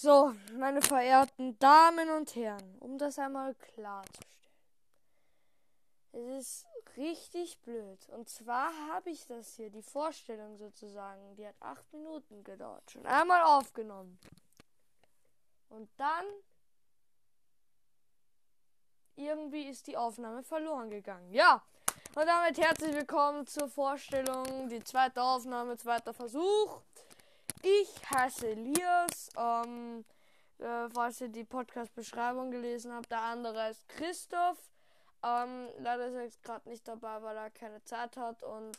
So, meine verehrten Damen und Herren, um das einmal klarzustellen. Es ist richtig blöd. Und zwar habe ich das hier, die Vorstellung sozusagen, die hat acht Minuten gedauert, schon einmal aufgenommen. Und dann irgendwie ist die Aufnahme verloren gegangen. Ja, und damit herzlich willkommen zur Vorstellung, die zweite Aufnahme, zweiter Versuch. Ich heiße Elias. Ähm, äh, falls ihr die Podcast-Beschreibung gelesen habt, der andere ist Christoph. Ähm, leider ist er jetzt gerade nicht dabei, weil er keine Zeit hat und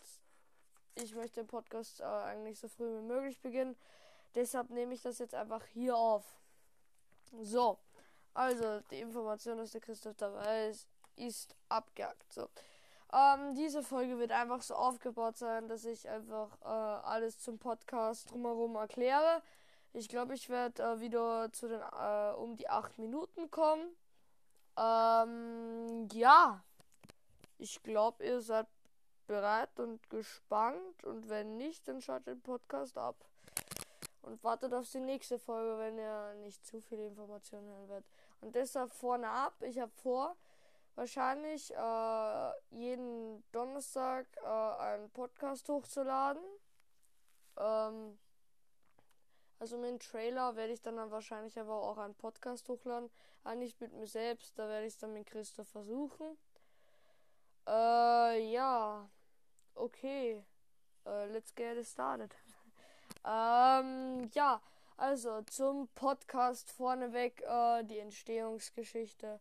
ich möchte den Podcast äh, eigentlich so früh wie möglich beginnen. Deshalb nehme ich das jetzt einfach hier auf. So, also die Information, dass der Christoph dabei ist, ist abgehakt. So. Ähm, diese Folge wird einfach so aufgebaut sein, dass ich einfach äh, alles zum Podcast drumherum erkläre. Ich glaube, ich werde äh, wieder zu den äh, um die 8 Minuten kommen. Ähm, ja. Ich glaube, ihr seid bereit und gespannt. Und wenn nicht, dann schaut den Podcast ab. Und wartet auf die nächste Folge, wenn ihr nicht zu viele Informationen hören werdet. Und deshalb vorne ab. Ich habe vor, wahrscheinlich äh, jeden Donnerstag äh, einen Podcast hochzuladen. Ähm, also mit dem Trailer werde ich dann, dann wahrscheinlich aber auch einen Podcast hochladen. Nicht mit mir selbst, da werde ich es dann mit Christoph versuchen. Äh, ja. Okay. Uh, let's get it started. ähm, ja, also zum Podcast vorneweg äh, die Entstehungsgeschichte.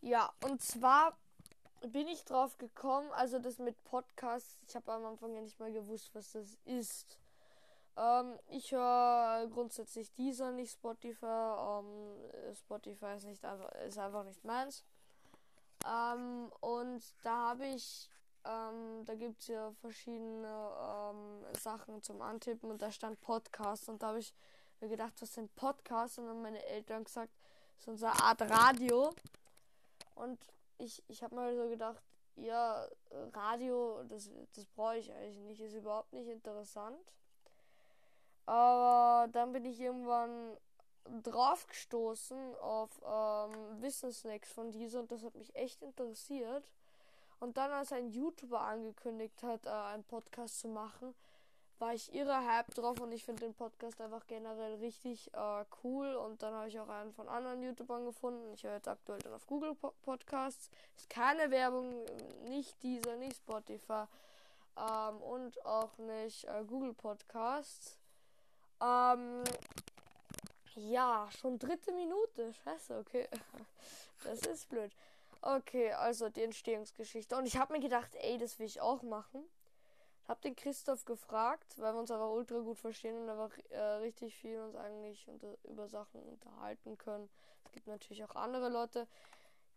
Ja, und zwar bin ich drauf gekommen, also das mit Podcasts, ich habe am Anfang ja nicht mal gewusst, was das ist. Ähm, ich höre grundsätzlich dieser, nicht Spotify. Ähm, Spotify ist, nicht einfach, ist einfach nicht meins. Ähm, und da habe ich, ähm, da gibt es ja verschiedene ähm, Sachen zum Antippen und da stand Podcast und da habe ich mir gedacht, was sind Podcasts? Und dann haben meine Eltern gesagt, das ist unsere Art Radio. Und ich, ich habe mal so gedacht, ja, Radio, das, das brauche ich eigentlich nicht, ist überhaupt nicht interessant. Aber dann bin ich irgendwann drauf gestoßen auf ähm, Wissensnacks von dieser und das hat mich echt interessiert. Und dann, als ein YouTuber angekündigt hat, äh, einen Podcast zu machen, war ich irre Hype drauf und ich finde den Podcast einfach generell richtig äh, cool. Und dann habe ich auch einen von anderen YouTubern gefunden. Ich höre jetzt aktuell dann auf Google Podcasts. Ist keine Werbung, nicht dieser, nicht Spotify ähm, und auch nicht äh, Google Podcasts. Ähm, ja, schon dritte Minute. Scheiße, okay. Das ist blöd. Okay, also die Entstehungsgeschichte. Und ich habe mir gedacht, ey, das will ich auch machen. Hab den Christoph gefragt, weil wir uns aber ultra gut verstehen und einfach äh, richtig viel uns eigentlich unter, über Sachen unterhalten können. Es gibt natürlich auch andere Leute,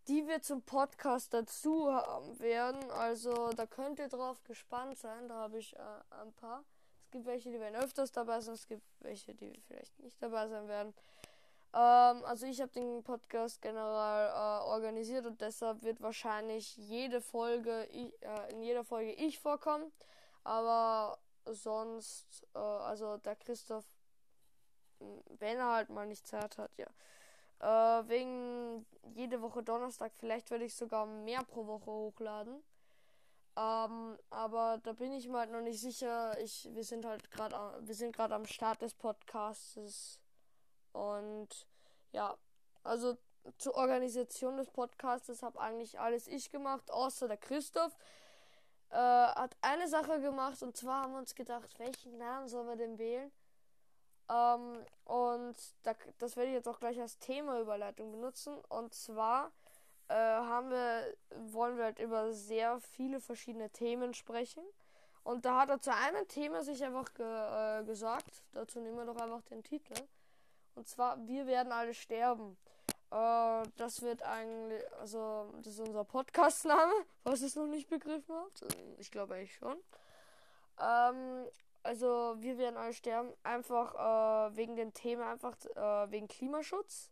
die wir zum Podcast dazu haben werden. Also da könnt ihr drauf gespannt sein. Da habe ich äh, ein paar. Es gibt welche, die werden öfters dabei sein. Es gibt welche, die vielleicht nicht dabei sein werden. Ähm, also ich habe den Podcast generell äh, organisiert und deshalb wird wahrscheinlich jede Folge, ich, äh, in jeder Folge ich vorkommen. Aber sonst, äh, also der Christoph, wenn er halt mal nicht Zeit hat, ja. Äh, wegen jede Woche Donnerstag, vielleicht werde ich sogar mehr pro Woche hochladen. Ähm, aber da bin ich mir halt noch nicht sicher. Ich, wir sind halt gerade, wir sind gerade am Start des Podcasts und ja, also zur Organisation des Podcasts habe eigentlich alles ich gemacht, außer der Christoph äh, hat eine Sache gemacht und zwar haben wir uns gedacht, welchen Namen sollen wir denn wählen? Ähm, und da, das werde ich jetzt auch gleich als Themaüberleitung benutzen. Und zwar äh, haben wir, wollen wir halt über sehr viele verschiedene Themen sprechen. Und da hat er zu einem Thema sich einfach ge, äh, gesagt. Dazu nehmen wir doch einfach den Titel. Und zwar, wir werden alle sterben. Äh, das wird eigentlich, also, das ist unser Podcast-Name, falls ihr es noch nicht begriffen habt. Ich glaube eigentlich schon. Ähm, also, wir werden alle sterben, einfach äh, wegen dem Thema, einfach äh, wegen Klimaschutz.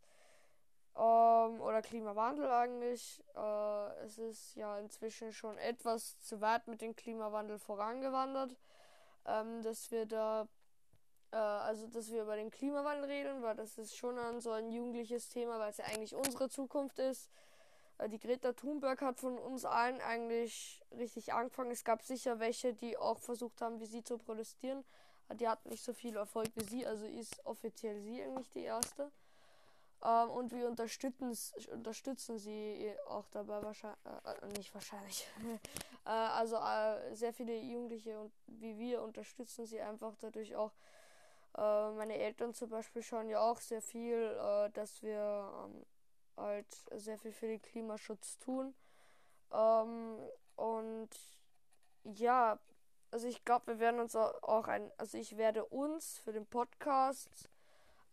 Ähm, oder Klimawandel eigentlich. Äh, es ist ja inzwischen schon etwas zu weit mit dem Klimawandel vorangewandert, ähm, dass wir da äh, also dass wir über den Klimawandel reden, weil das ist schon ein, so ein jugendliches Thema, weil es ja eigentlich unsere Zukunft ist. Äh, die Greta Thunberg hat von uns allen eigentlich richtig angefangen. Es gab sicher welche, die auch versucht haben, wie sie zu protestieren. Die hat nicht so viel Erfolg wie sie, also ist offiziell sie eigentlich die erste. Ähm, und wir unterstützen, unterstützen sie auch dabei wahrscheinlich, äh, nicht wahrscheinlich. äh, also äh, sehr viele Jugendliche und wie wir unterstützen sie einfach dadurch auch. Äh, meine Eltern zum Beispiel schauen ja auch sehr viel, äh, dass wir ähm, halt sehr viel für den Klimaschutz tun. Ähm, und ja, also ich glaube, wir werden uns auch ein, also ich werde uns für den Podcast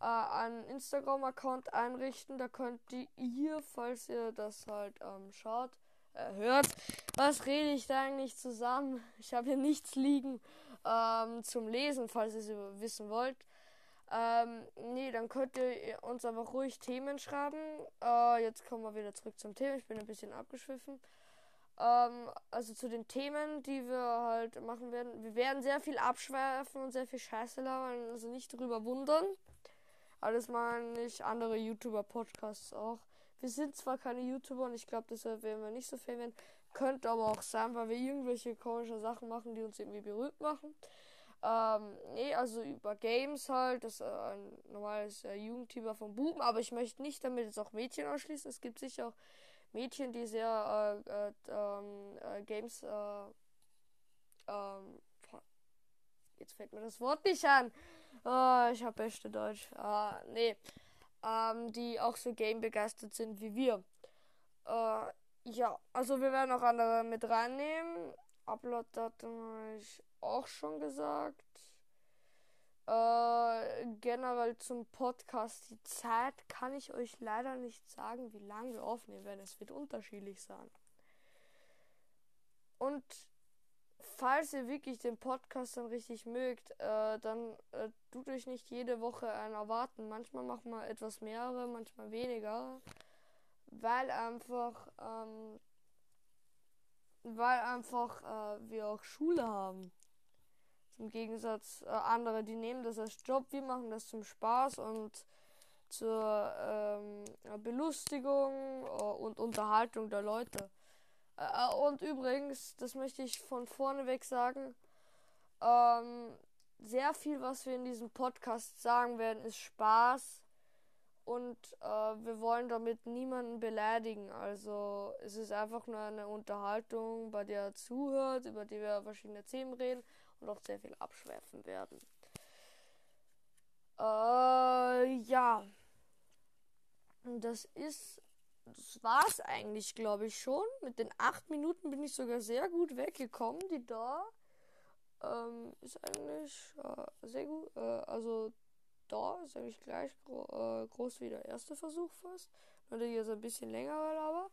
äh, einen Instagram-Account einrichten. Da könnt ihr, falls ihr das halt ähm, schaut, äh, hört, was rede ich da eigentlich zusammen? Ich habe hier nichts liegen ähm, zum Lesen, falls ihr es wissen wollt. Ähm, nee, dann könnt ihr uns einfach ruhig Themen schreiben. Äh, jetzt kommen wir wieder zurück zum Thema. Ich bin ein bisschen abgeschwiffen. Ähm, also zu den Themen, die wir halt machen werden. Wir werden sehr viel abschwerfen und sehr viel Scheiße labern, also nicht drüber wundern. Alles mal nicht andere YouTuber-Podcasts auch. Wir sind zwar keine YouTuber und ich glaube, deshalb werden wir nicht so viel werden. Könnte aber auch sein, weil wir irgendwelche komische Sachen machen, die uns irgendwie berühmt machen. Ähm, nee, also über Games halt. Das ist äh, ein normales äh, Jugendthema von Buben. Aber ich möchte nicht damit jetzt auch Mädchen ausschließen. Es gibt sicher auch Mädchen, die sehr äh, äh, ähm, äh Games. Äh, ähm, jetzt fällt mir das Wort nicht an. Oh, ich habe beste Deutsch. Ah, nee. Ähm, die auch so game begeistert sind wie wir. Äh, ja, also wir werden auch andere mit reinnehmen. Upload-Datum habe ich auch schon gesagt. Äh, generell zum Podcast. Die Zeit kann ich euch leider nicht sagen, wie lange wir aufnehmen werden. Es wird unterschiedlich sein. Und falls ihr wirklich den Podcast dann richtig mögt, äh, dann äh, tut euch nicht jede Woche einen erwarten. Manchmal machen wir etwas mehrere, manchmal weniger. Weil einfach, ähm, weil einfach äh, wir auch Schule haben. Im Gegensatz äh, andere, die nehmen das als Job, wir machen das zum Spaß und zur ähm, Belustigung äh, und Unterhaltung der Leute. Äh, und übrigens, das möchte ich von vorne weg sagen, ähm, sehr viel, was wir in diesem Podcast sagen werden, ist Spaß und äh, wir wollen damit niemanden beleidigen. Also es ist einfach nur eine Unterhaltung, bei der er zuhört, über die wir verschiedene Themen reden und auch sehr viel abschwerfen werden. Äh, ja. Das ist. Das war's eigentlich, glaube ich, schon. Mit den acht Minuten bin ich sogar sehr gut weggekommen. Die da ähm, ist eigentlich äh, sehr gut. Äh, also da ist eigentlich gleich gro äh, groß wie der erste Versuch fast. Nur der hier so ein bisschen länger aber.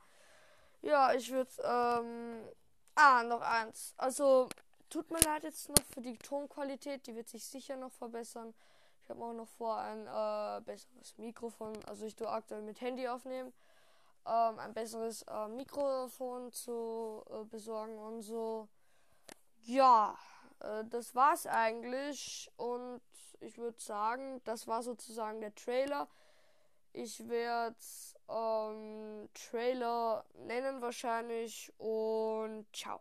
Ja, ich würde. Ähm, ah, noch eins. Also Tut mir leid jetzt noch für die Tonqualität, die wird sich sicher noch verbessern. Ich habe auch noch vor, ein äh, besseres Mikrofon, also ich tue aktuell mit Handy aufnehmen, ähm, ein besseres äh, Mikrofon zu äh, besorgen und so. Ja, äh, das war's eigentlich und ich würde sagen, das war sozusagen der Trailer. Ich werde ähm, Trailer nennen wahrscheinlich und ciao.